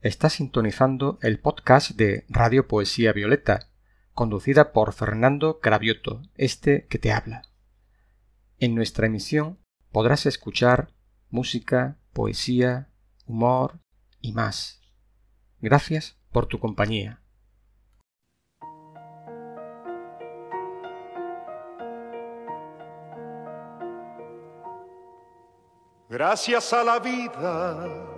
Está sintonizando el podcast de Radio Poesía Violeta, conducida por Fernando Cravioto, este que te habla. En nuestra emisión podrás escuchar música, poesía, humor y más. Gracias por tu compañía. Gracias a la vida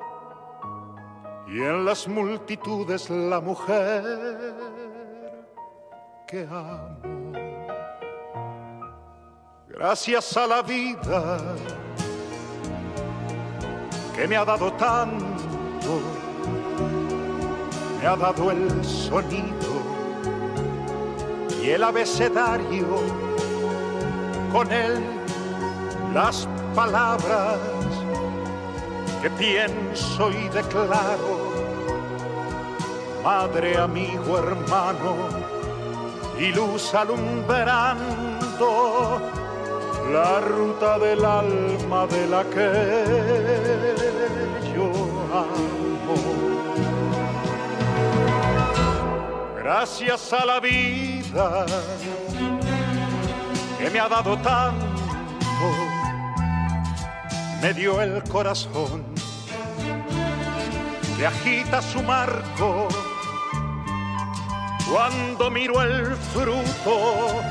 y en las multitudes la mujer que amo. Gracias a la vida que me ha dado tanto, me ha dado el sonido y el abecedario con él las palabras que pienso y declaro, madre, amigo, hermano, y luz alumbrando la ruta del alma de la que yo amo. Gracias a la vida que me ha dado tanto me dio el corazón que agita su marco. Cuando miro el fruto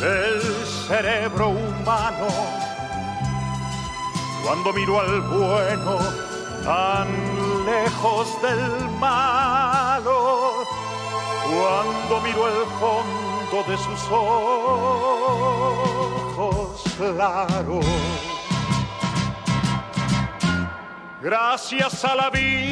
del cerebro humano, cuando miro al bueno tan lejos del malo, cuando miro el fondo de sus ojos claros. Gracias a la vida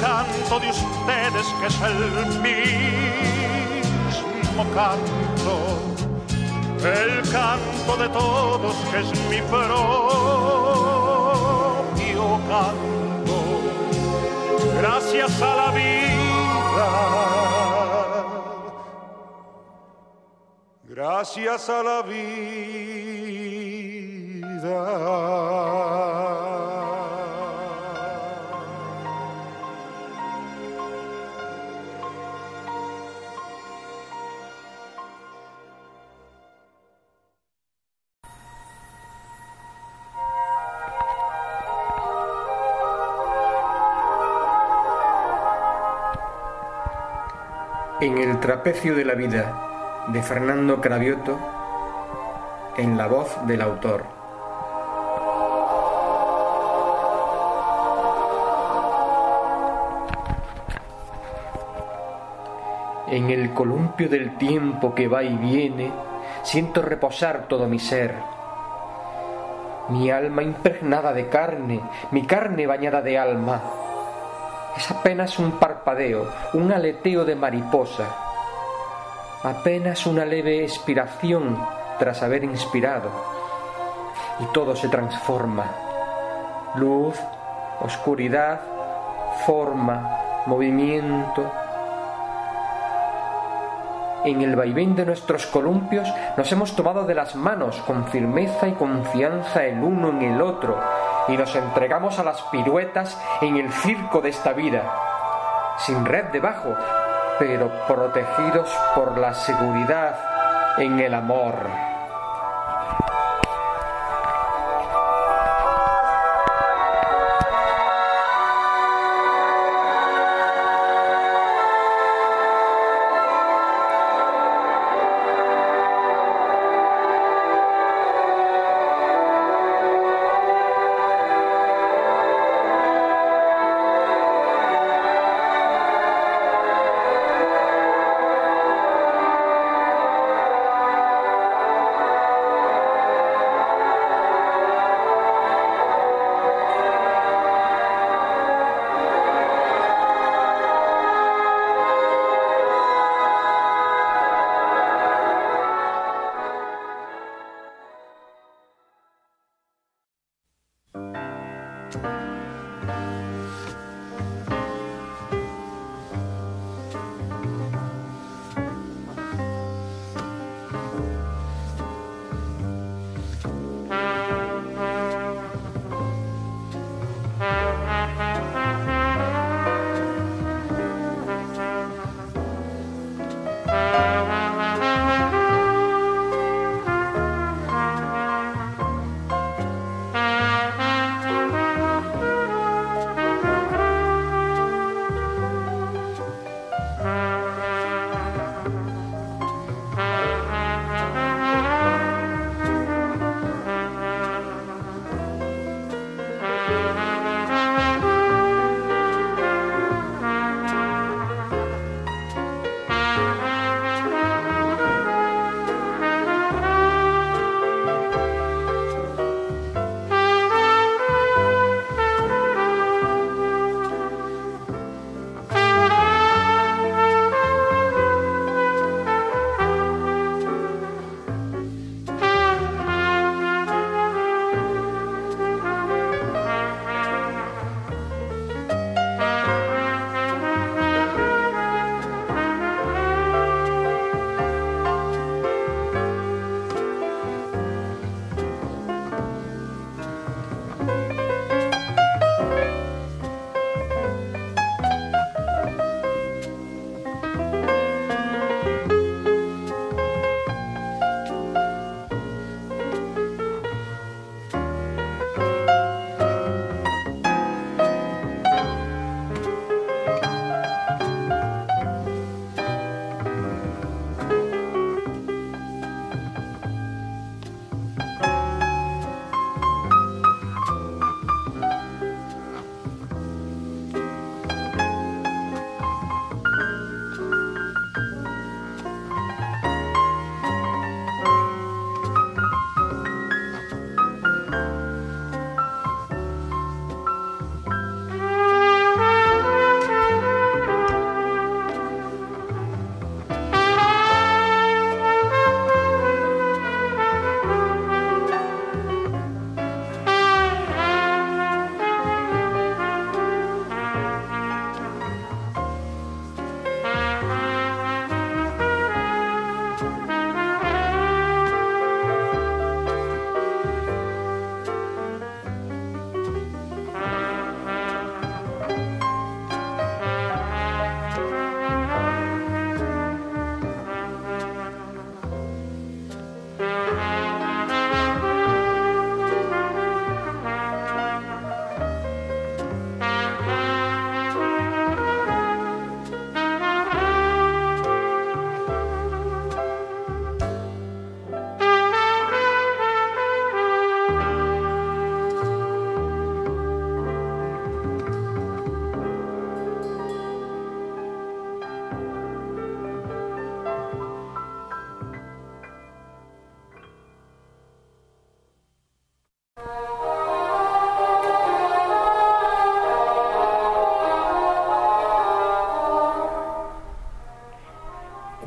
canto de ustedes que es el mismo canto, el canto de todos que es mi propio canto, gracias a la vida, gracias a la vida. En el trapecio de la vida de Fernando Cravioto, en la voz del autor. En el columpio del tiempo que va y viene, siento reposar todo mi ser. Mi alma impregnada de carne, mi carne bañada de alma es apenas un parpadeo, un aleteo de mariposa, apenas una leve expiración tras haber inspirado, y todo se transforma. Luz, oscuridad, forma, movimiento. En el vaivén de nuestros columpios nos hemos tomado de las manos con firmeza y confianza el uno en el otro, y nos entregamos a las piruetas en el circo de esta vida, sin red debajo, pero protegidos por la seguridad en el amor.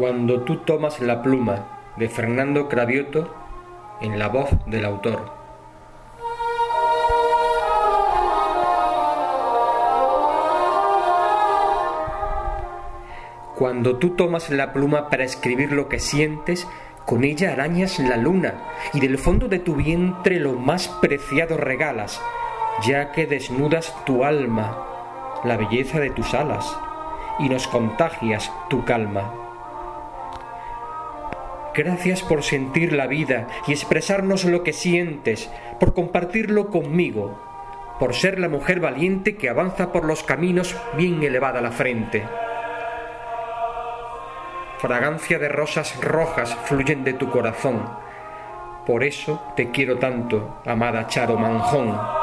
Cuando tú tomas la pluma de Fernando Cravioto en la voz del autor. Cuando tú tomas la pluma para escribir lo que sientes, con ella arañas la luna y del fondo de tu vientre lo más preciado regalas, ya que desnudas tu alma, la belleza de tus alas, y nos contagias tu calma. Gracias por sentir la vida y expresarnos lo que sientes, por compartirlo conmigo, por ser la mujer valiente que avanza por los caminos bien elevada la frente. Fragancia de rosas rojas fluyen de tu corazón. Por eso te quiero tanto, amada Charo Manjón.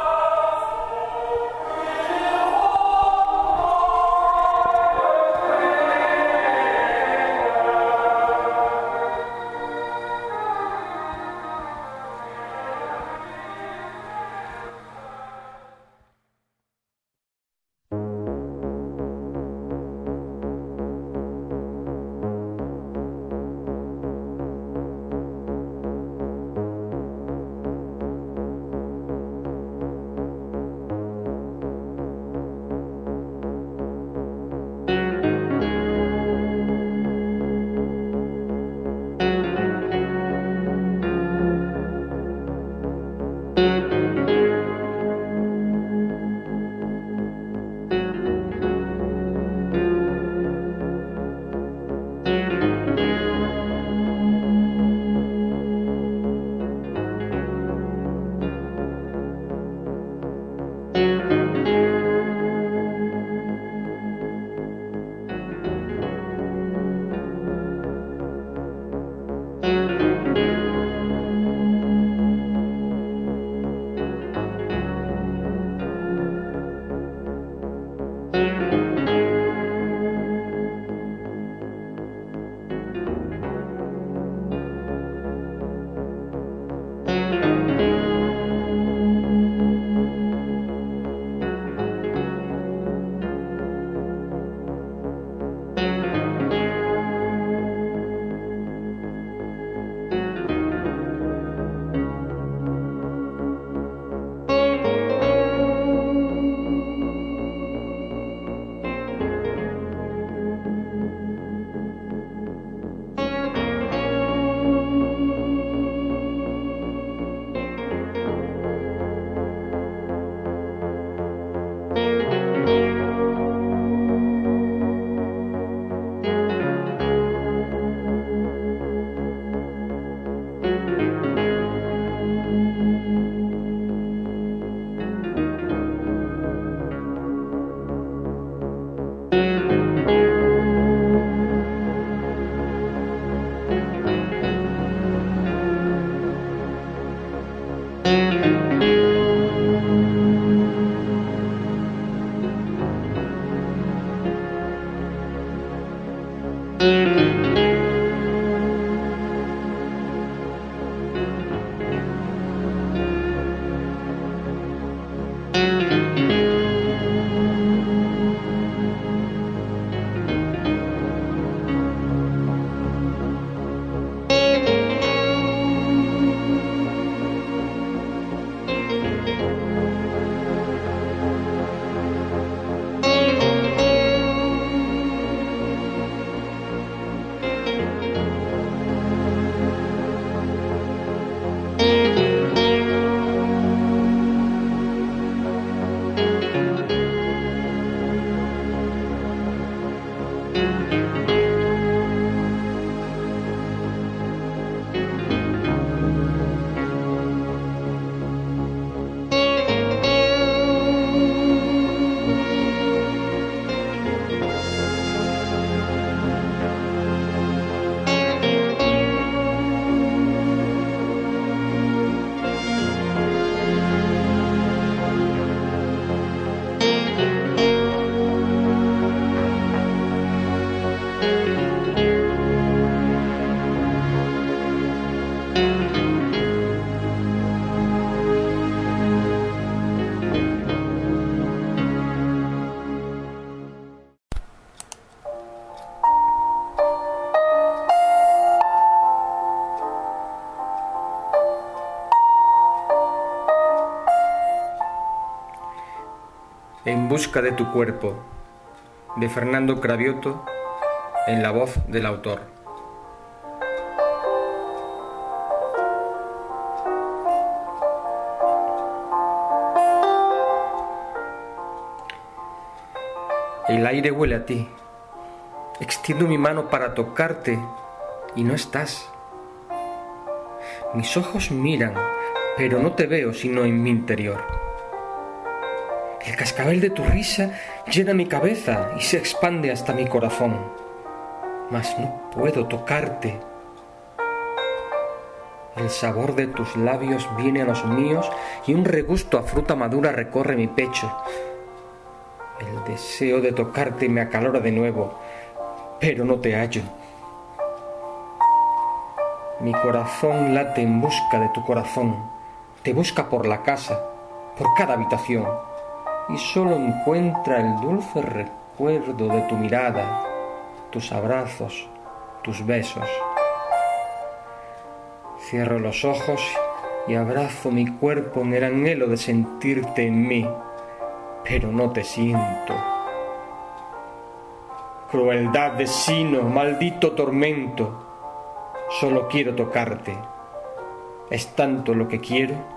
En busca de tu cuerpo, de Fernando Cravioto, en la voz del autor. El aire huele a ti. Extiendo mi mano para tocarte y no estás. Mis ojos miran, pero no te veo sino en mi interior. El cascabel de tu risa llena mi cabeza y se expande hasta mi corazón. Mas no puedo tocarte. El sabor de tus labios viene a los míos y un regusto a fruta madura recorre mi pecho. El deseo de tocarte me acalora de nuevo, pero no te hallo. Mi corazón late en busca de tu corazón, te busca por la casa, por cada habitación y solo encuentra el dulce recuerdo de tu mirada, tus abrazos, tus besos. Cierro los ojos y abrazo mi cuerpo en el anhelo de sentirte en mí, pero no te siento. Crueldad de sino, maldito tormento, solo quiero tocarte. Es tanto lo que quiero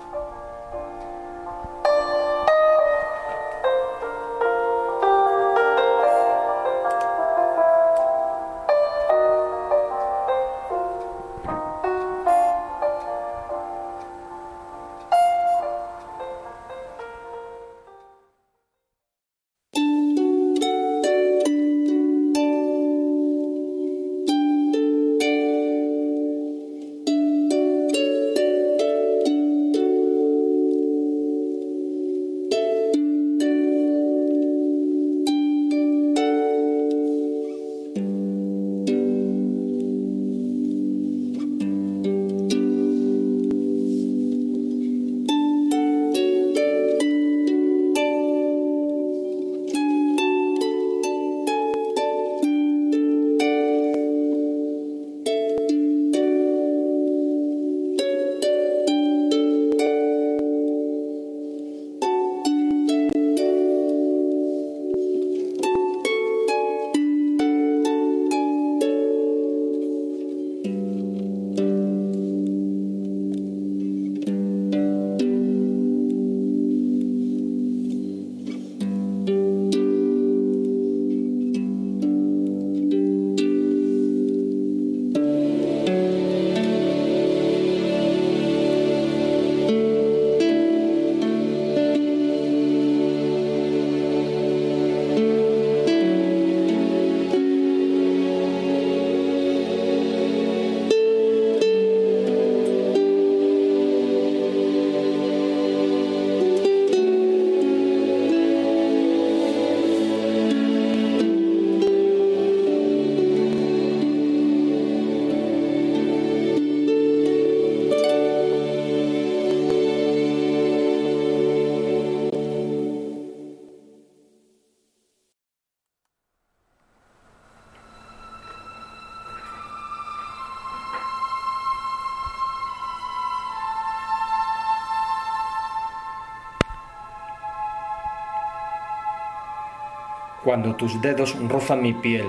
Cuando tus dedos rozan mi piel,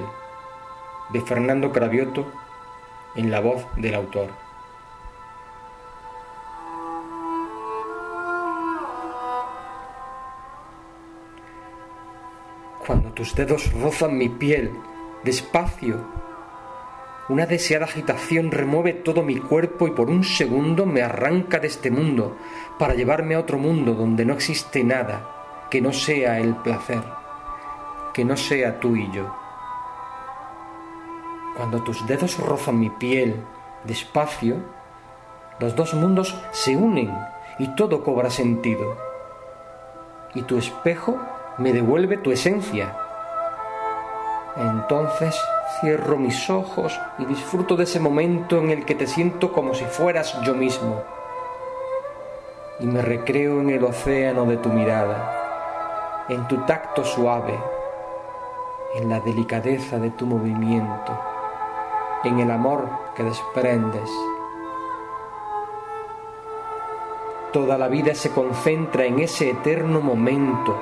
de Fernando Cravioto, en la voz del autor. Cuando tus dedos rozan mi piel, despacio, una deseada agitación remueve todo mi cuerpo y por un segundo me arranca de este mundo para llevarme a otro mundo donde no existe nada que no sea el placer que no sea tú y yo. Cuando tus dedos rozan mi piel despacio, los dos mundos se unen y todo cobra sentido. Y tu espejo me devuelve tu esencia. Entonces cierro mis ojos y disfruto de ese momento en el que te siento como si fueras yo mismo. Y me recreo en el océano de tu mirada, en tu tacto suave, en la delicadeza de tu movimiento, en el amor que desprendes. Toda la vida se concentra en ese eterno momento,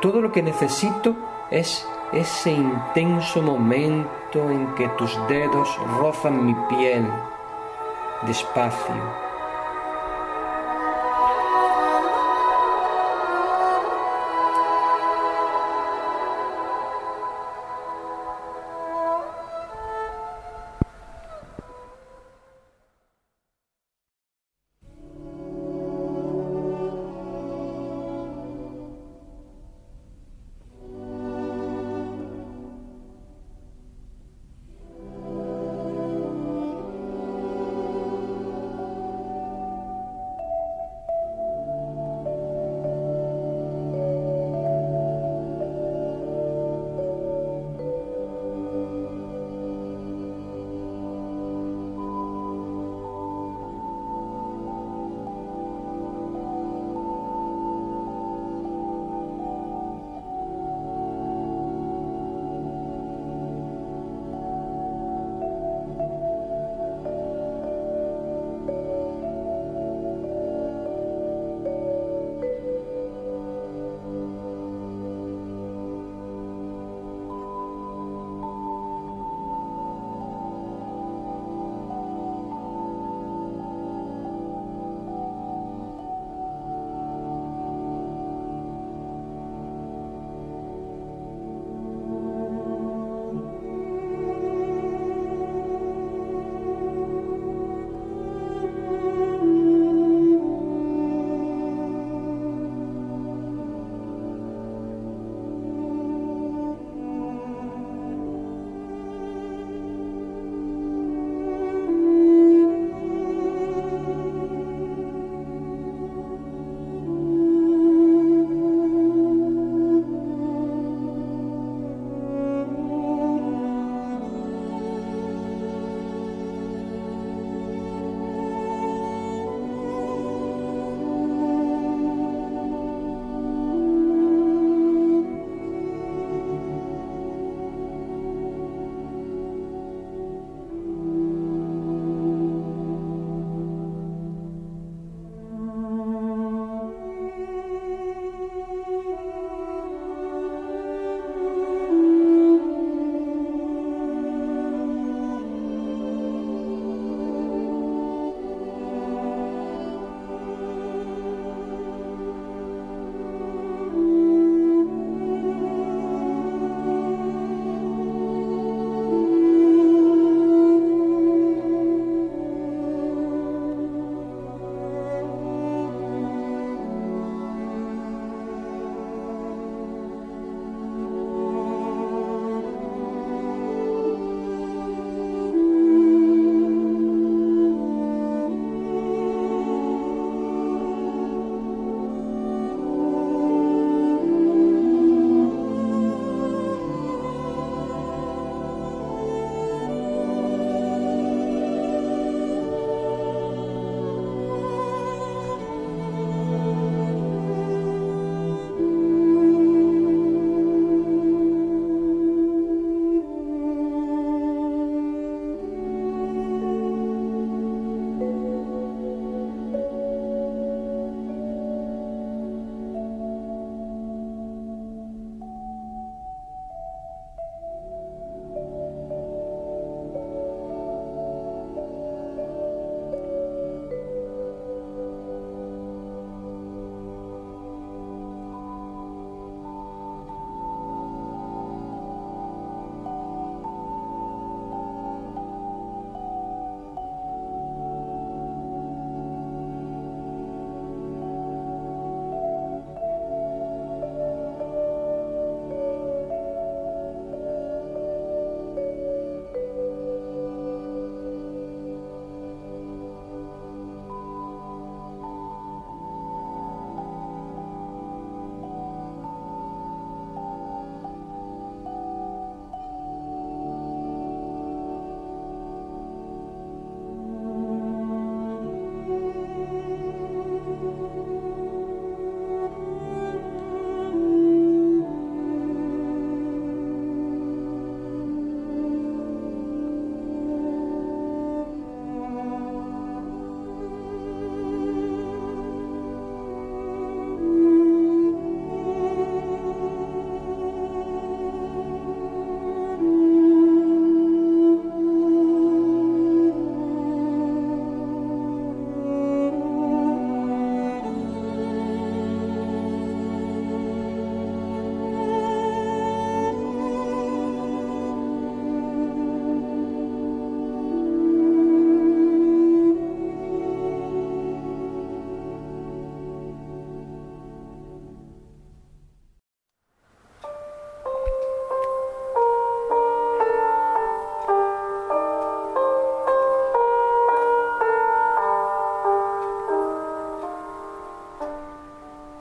Todo lo que necesito es ese intenso momento en que tus dedos rozan mi piel despacio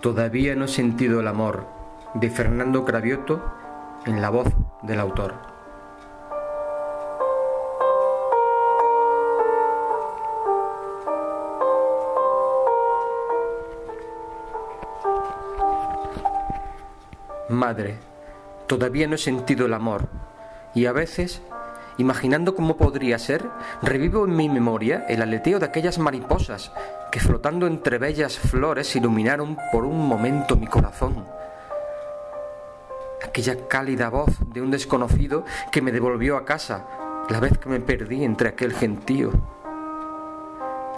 Todavía no he sentido el amor de Fernando Cravioto en la voz del autor. Madre, todavía no he sentido el amor y a veces Imaginando cómo podría ser, revivo en mi memoria el aleteo de aquellas mariposas que flotando entre bellas flores iluminaron por un momento mi corazón. Aquella cálida voz de un desconocido que me devolvió a casa la vez que me perdí entre aquel gentío.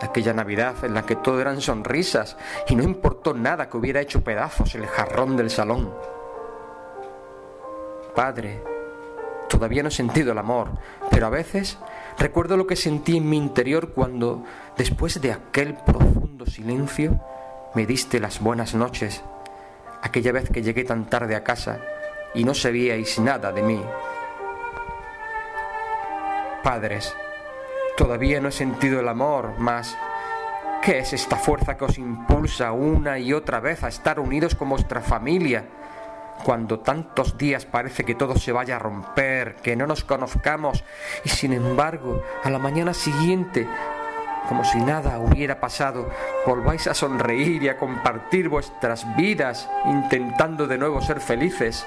Aquella Navidad en la que todo eran sonrisas y no importó nada que hubiera hecho pedazos el jarrón del salón. Padre, Todavía no he sentido el amor, pero a veces recuerdo lo que sentí en mi interior cuando, después de aquel profundo silencio, me diste las buenas noches, aquella vez que llegué tan tarde a casa y no sabíais nada de mí. Padres, todavía no he sentido el amor, mas ¿qué es esta fuerza que os impulsa una y otra vez a estar unidos con vuestra familia? Cuando tantos días parece que todo se vaya a romper, que no nos conozcamos, y sin embargo, a la mañana siguiente, como si nada hubiera pasado, volváis a sonreír y a compartir vuestras vidas, intentando de nuevo ser felices.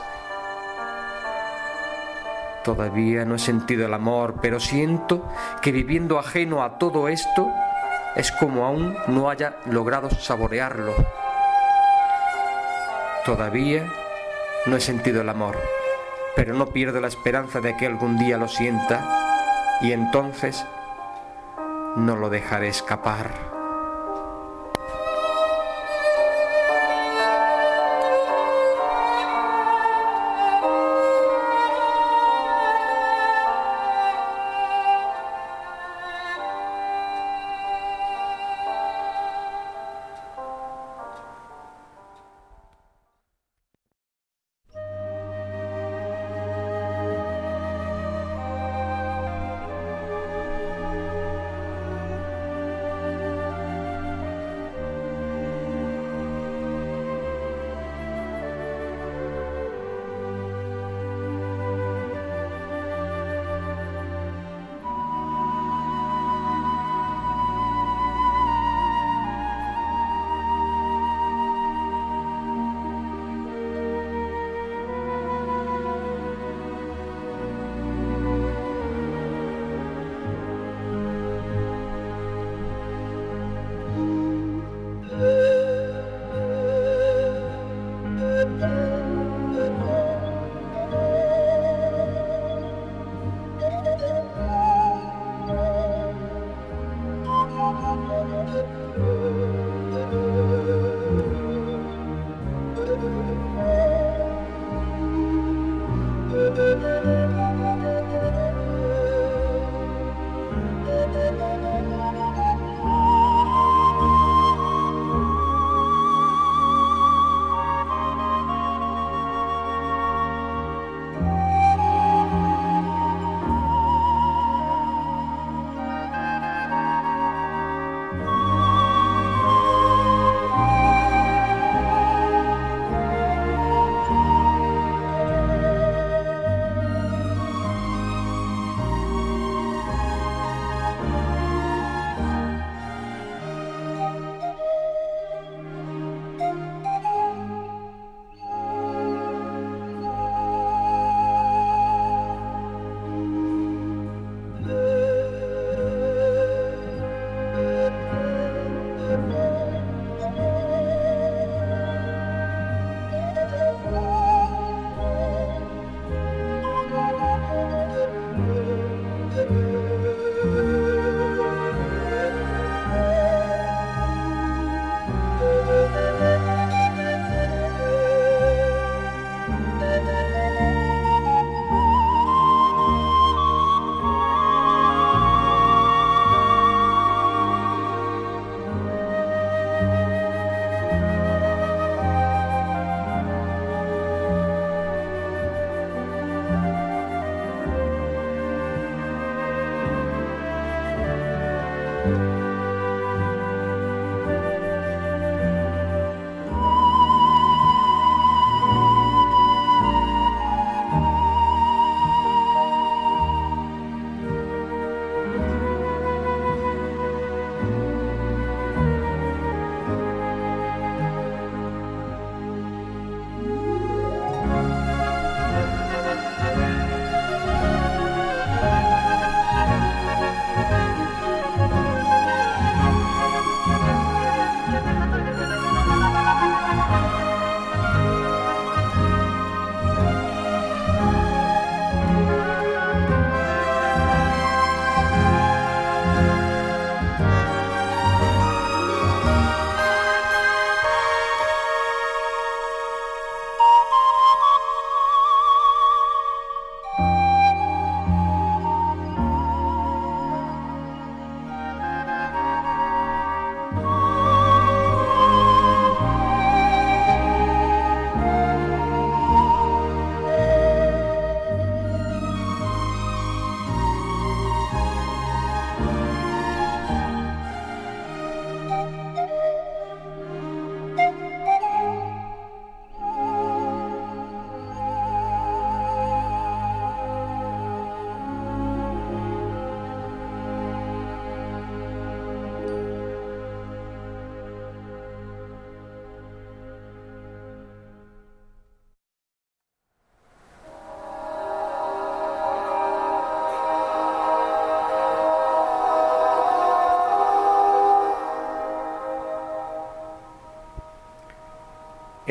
Todavía no he sentido el amor, pero siento que viviendo ajeno a todo esto, es como aún no haya logrado saborearlo. Todavía no he sentido el amor, pero no pierdo la esperanza de que algún día lo sienta y entonces no lo dejaré escapar.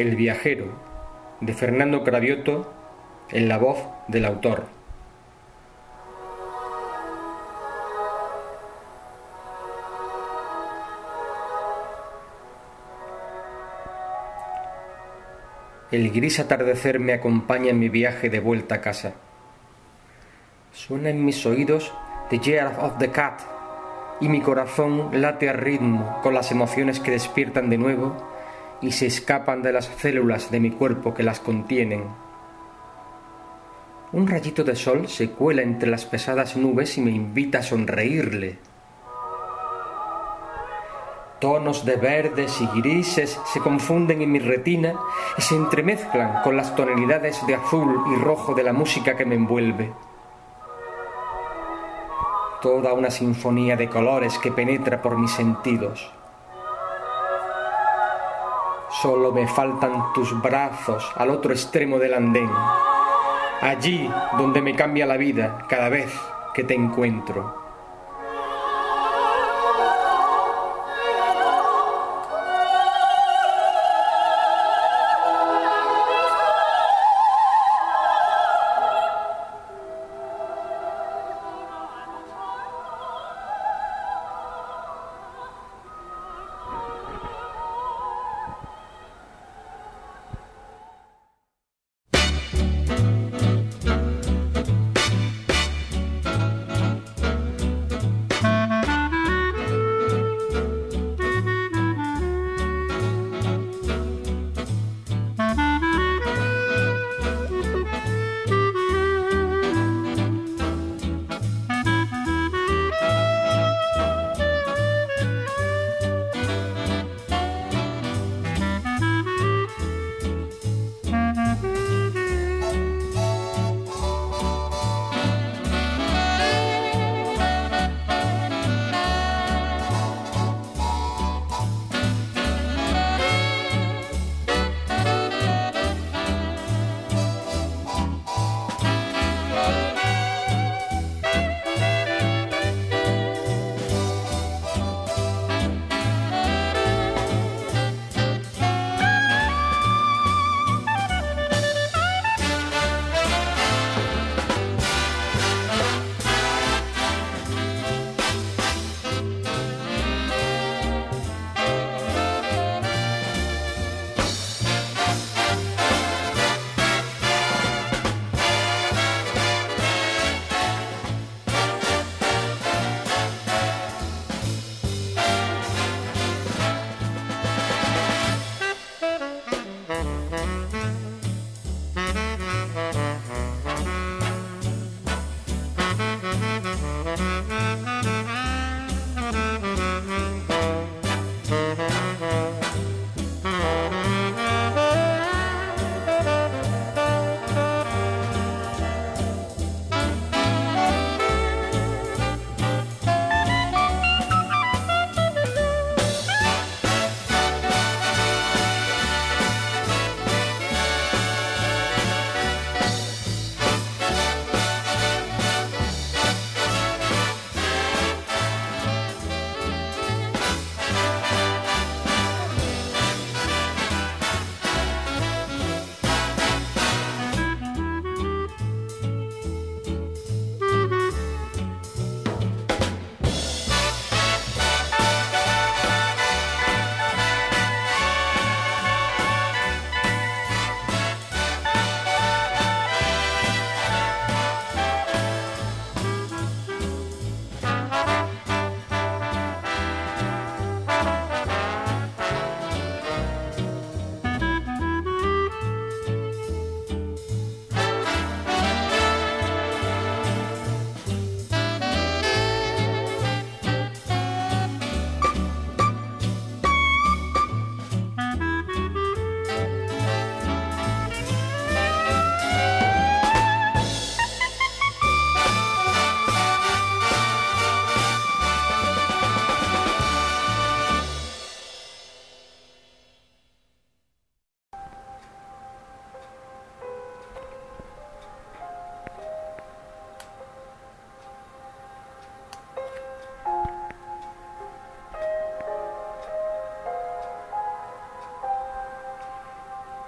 El viajero, de Fernando Cravioto, en la voz del autor. El gris atardecer me acompaña en mi viaje de vuelta a casa. Suena en mis oídos The Year of the Cat y mi corazón late a ritmo con las emociones que despiertan de nuevo y se escapan de las células de mi cuerpo que las contienen. Un rayito de sol se cuela entre las pesadas nubes y me invita a sonreírle. Tonos de verdes y grises se confunden en mi retina y se entremezclan con las tonalidades de azul y rojo de la música que me envuelve. Toda una sinfonía de colores que penetra por mis sentidos. Solo me faltan tus brazos al otro extremo del andén, allí donde me cambia la vida cada vez que te encuentro.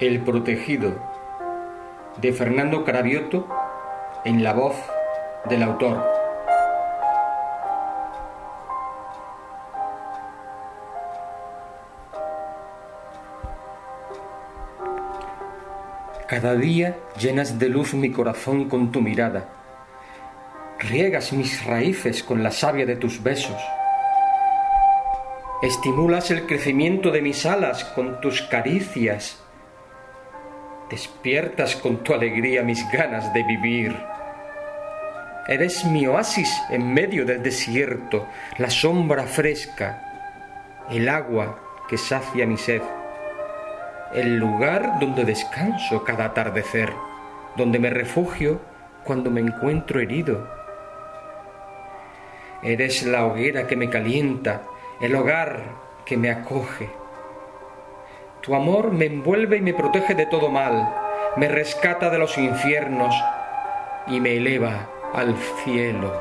El protegido de Fernando Cravioto en la voz del autor. Cada día llenas de luz mi corazón con tu mirada. Riegas mis raíces con la savia de tus besos. Estimulas el crecimiento de mis alas con tus caricias. Despiertas con tu alegría mis ganas de vivir. Eres mi oasis en medio del desierto, la sombra fresca, el agua que sacia mi sed el lugar donde descanso cada atardecer, donde me refugio cuando me encuentro herido. Eres la hoguera que me calienta, el hogar que me acoge. Tu amor me envuelve y me protege de todo mal, me rescata de los infiernos y me eleva al cielo.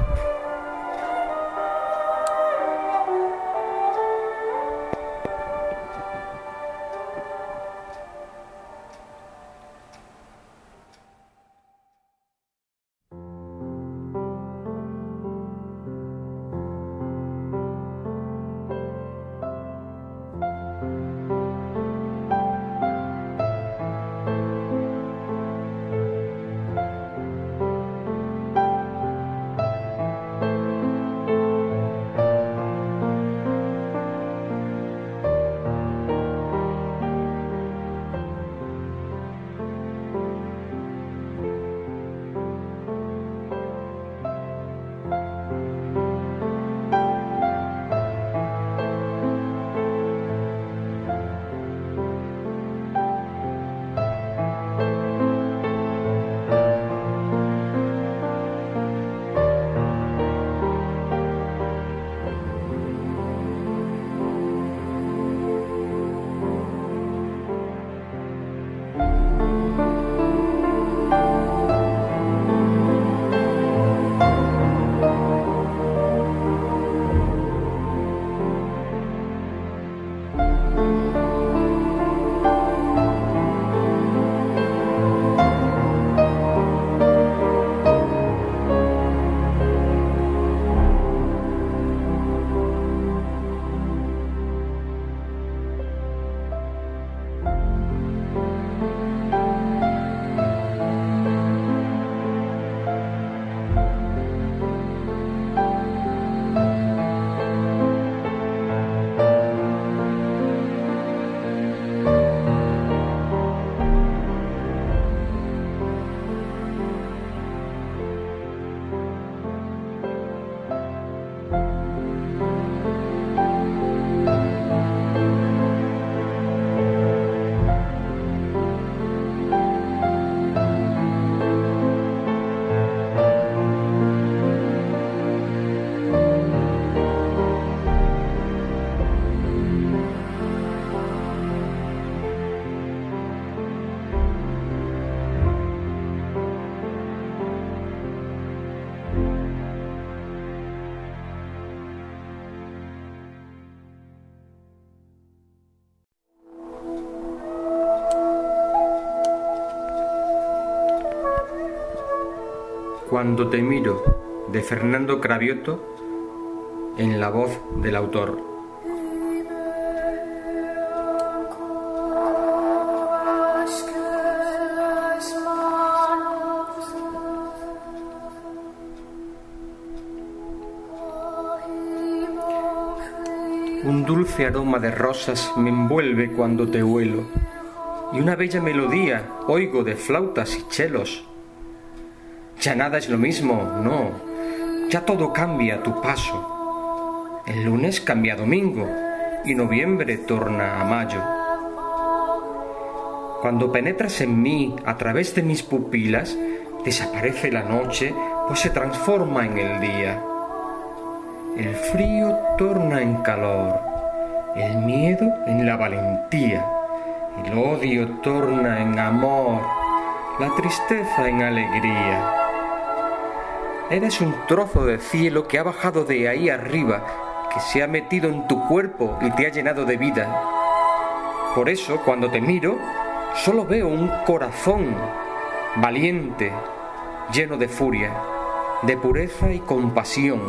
Cuando te miro, de Fernando Cravioto, en la voz del autor. Un dulce aroma de rosas me envuelve cuando te huelo, y una bella melodía oigo de flautas y chelos ya nada es lo mismo, no. Ya todo cambia a tu paso. El lunes cambia domingo y noviembre torna a mayo. Cuando penetras en mí a través de mis pupilas, desaparece la noche, pues se transforma en el día. El frío torna en calor, el miedo en la valentía, el odio torna en amor, la tristeza en alegría. Eres un trozo de cielo que ha bajado de ahí arriba, que se ha metido en tu cuerpo y te ha llenado de vida. Por eso, cuando te miro, solo veo un corazón valiente, lleno de furia, de pureza y compasión.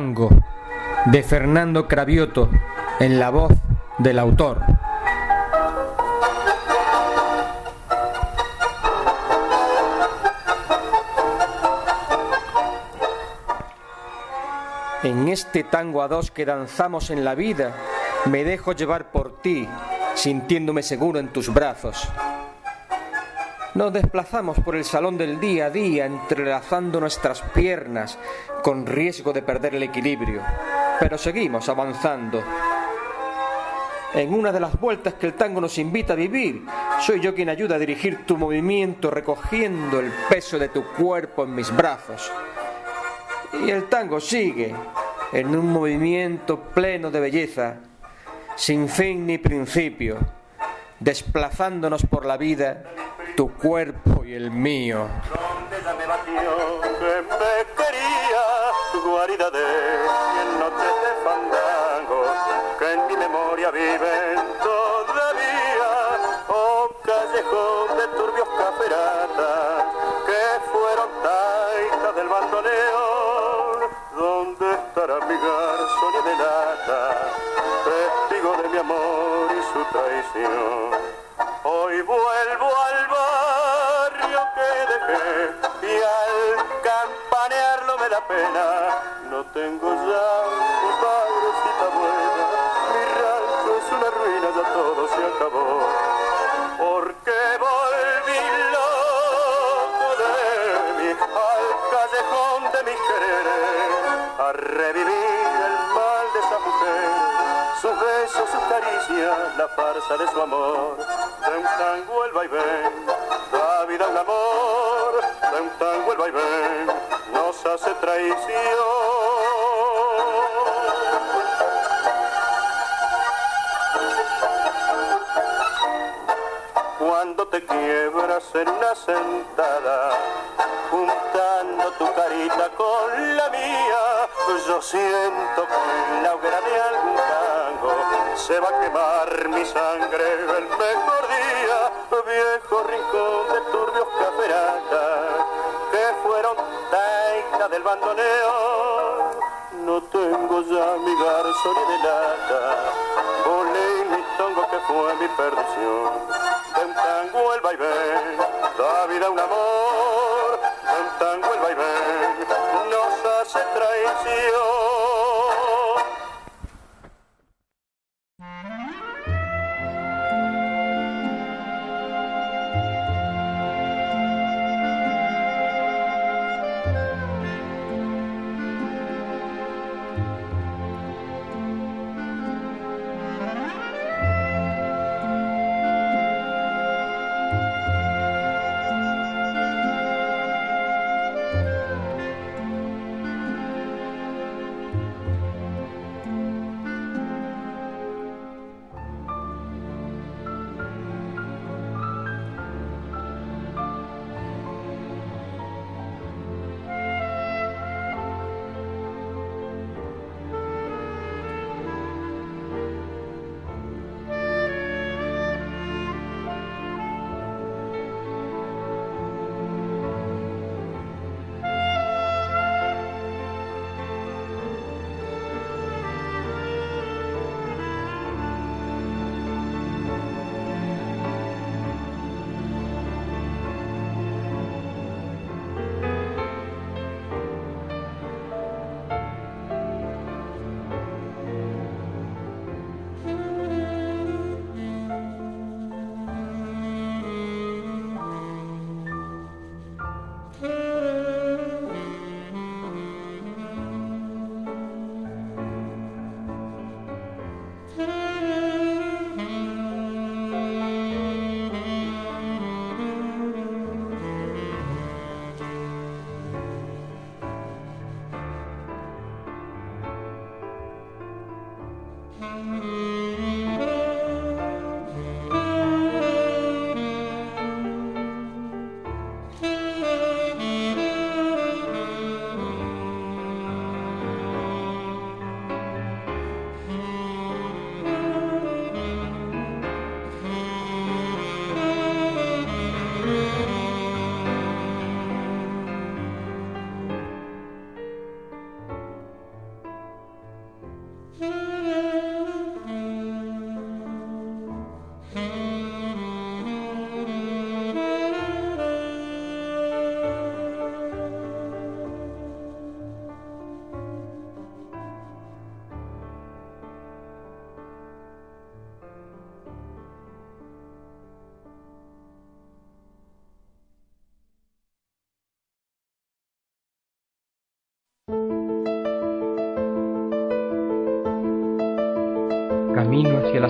De Fernando Cravioto, en la voz del autor. En este tango a dos que danzamos en la vida, me dejo llevar por ti, sintiéndome seguro en tus brazos. Nos desplazamos por el salón del día a día, entrelazando nuestras piernas, con riesgo de perder el equilibrio, pero seguimos avanzando. En una de las vueltas que el tango nos invita a vivir, soy yo quien ayuda a dirigir tu movimiento, recogiendo el peso de tu cuerpo en mis brazos. Y el tango sigue en un movimiento pleno de belleza, sin fin ni principio, desplazándonos por la vida, tu cuerpo y el mío. me batió, que me quería, guarida de cien noches de fandango, que en mi memoria viven todavía, oh callejón de turbios caferatas, que fueron taitas del bandoneón, ¿dónde estará mi garzón y de lata? Testigo de mi amor y su traición. No tengo ya mi padrecita buena, mi rancho es una ruina, ya todo se acabó. Porque volví loco de mí al callejón de mis quereres a revivir el mal de esa mujer, sus besos, sus caricias, la farsa de su amor. De un tango el vaivén, da vida un amor, de un tango el vaivén, nos hace traición. Cuando te quiebras en una sentada, juntando tu carita con la mía, yo siento que la hoguera de algún tango se va a quemar mi sangre el mejor día, viejo rincón de turbios caferacas que fueron del bandoneo. No tengo ya mi garzo ni de lata, volé mi tongo que fue mi perdición. De un tango el vaivén, da vida un amor, de un tango el vaivén, nos hace traición.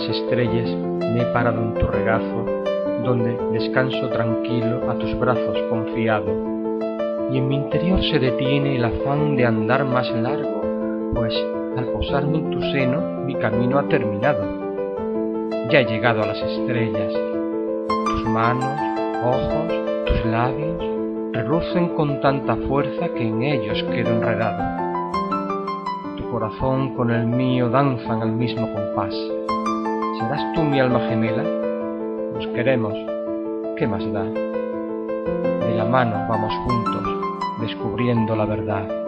Las estrellas me he parado en tu regazo, donde descanso tranquilo a tus brazos confiado, y en mi interior se detiene el afán de andar más largo, pues al posarme en tu seno mi camino ha terminado. Ya he llegado a las estrellas, tus manos, ojos, tus labios relucen con tanta fuerza que en ellos quedo enredado corazón con el mío danzan al mismo compás. ¿Serás tú mi alma gemela? Nos queremos, ¿qué más da? De la mano vamos juntos, descubriendo la verdad.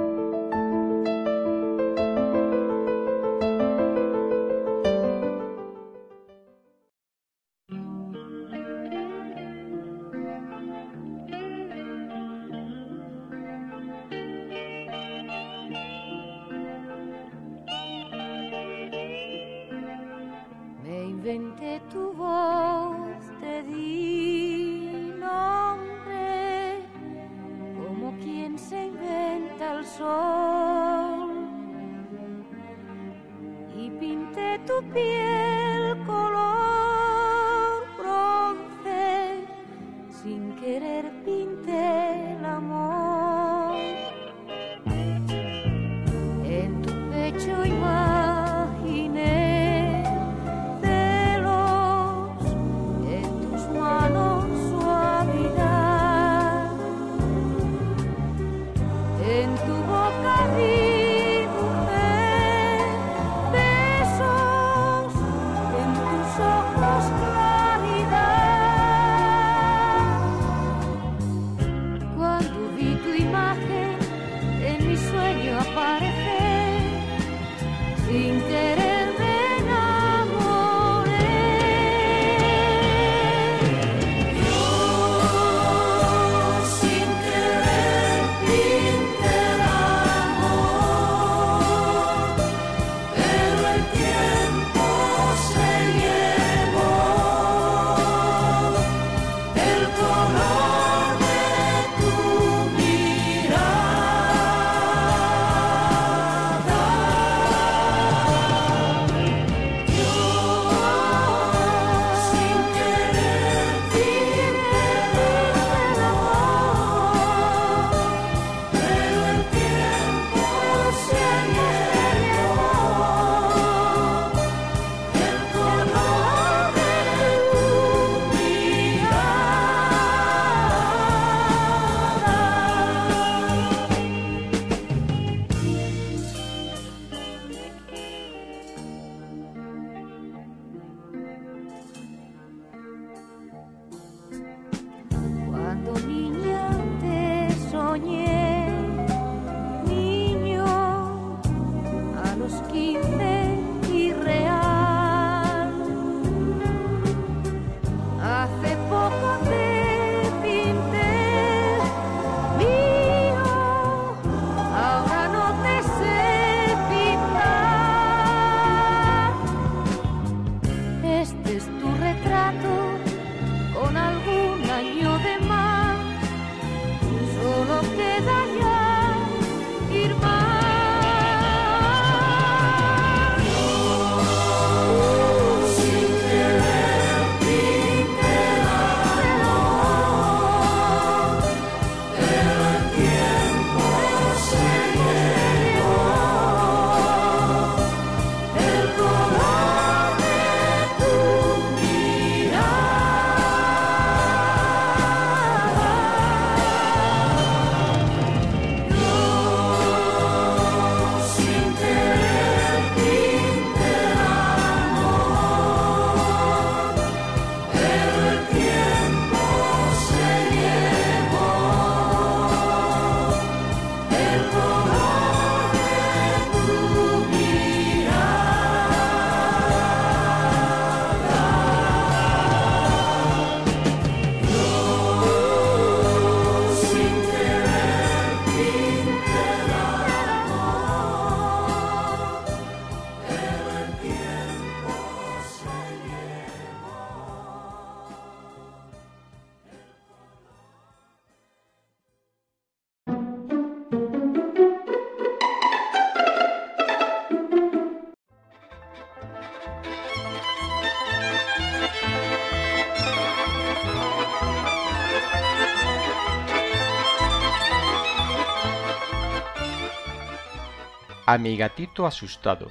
A mi gatito asustado,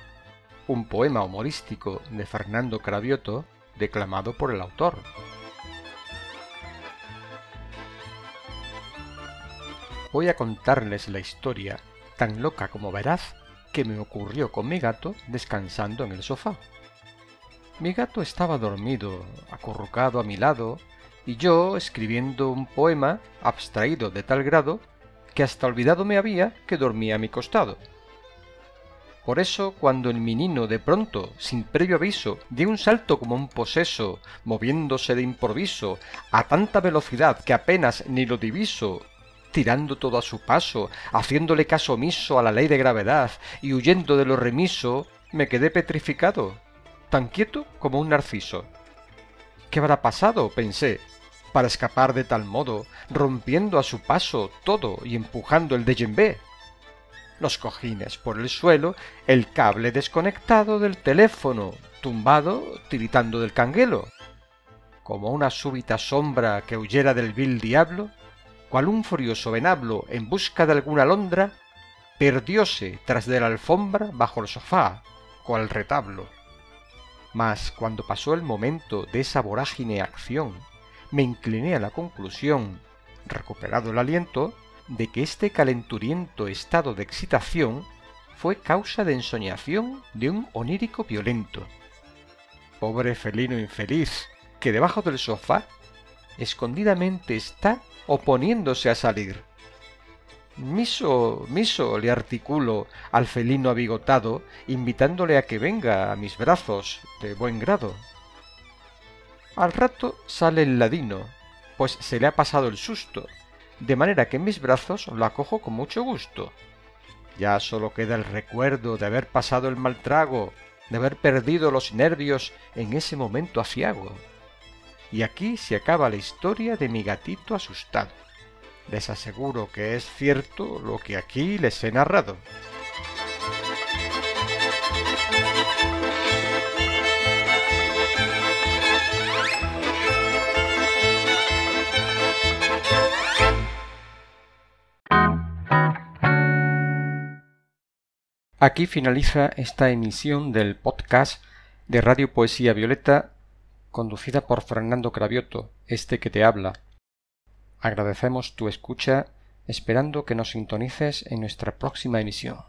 un poema humorístico de Fernando Cravioto declamado por el autor. Voy a contarles la historia, tan loca como veraz, que me ocurrió con mi gato descansando en el sofá. Mi gato estaba dormido, acurrucado a mi lado, y yo escribiendo un poema abstraído de tal grado que hasta olvidado me había que dormía a mi costado. Por eso, cuando el menino de pronto, sin previo aviso, dio un salto como un poseso, moviéndose de improviso, a tanta velocidad que apenas ni lo diviso, tirando todo a su paso, haciéndole caso omiso a la ley de gravedad y huyendo de lo remiso, me quedé petrificado, tan quieto como un narciso. ¿Qué habrá pasado? pensé, para escapar de tal modo, rompiendo a su paso todo y empujando el de Los cojines por el suelo, el cable desconectado del teléfono, tumbado, tiritando del canguelo. Como una súbita sombra que huyera del vil diablo, cual un furioso venablo en busca de alguna alondra, perdióse tras de la alfombra bajo el sofá, cual retablo. Mas cuando pasó el momento de esa vorágine acción, me incliné a la conclusión, recuperado el aliento, de que este calenturiento estado de excitación fue causa de ensoñación de un onírico violento. Pobre felino infeliz, que debajo del sofá escondidamente está oponiéndose a salir. Miso, miso, le articulo al felino abigotado, invitándole a que venga a mis brazos de buen grado. Al rato sale el ladino, pues se le ha pasado el susto, de manera que en mis brazos lo acojo con mucho gusto. Ya solo queda el recuerdo de haber pasado el mal trago, de haber perdido los nervios en ese momento aciago. Y aquí se acaba la historia de mi gatito asustado. Les aseguro que es cierto lo que aquí les he narrado. Aquí finaliza esta emisión del podcast de Radio Poesía Violeta conducida por Fernando Cravioto, este que te habla. Agradecemos tu escucha, esperando que nos sintonices en nuestra próxima emisión.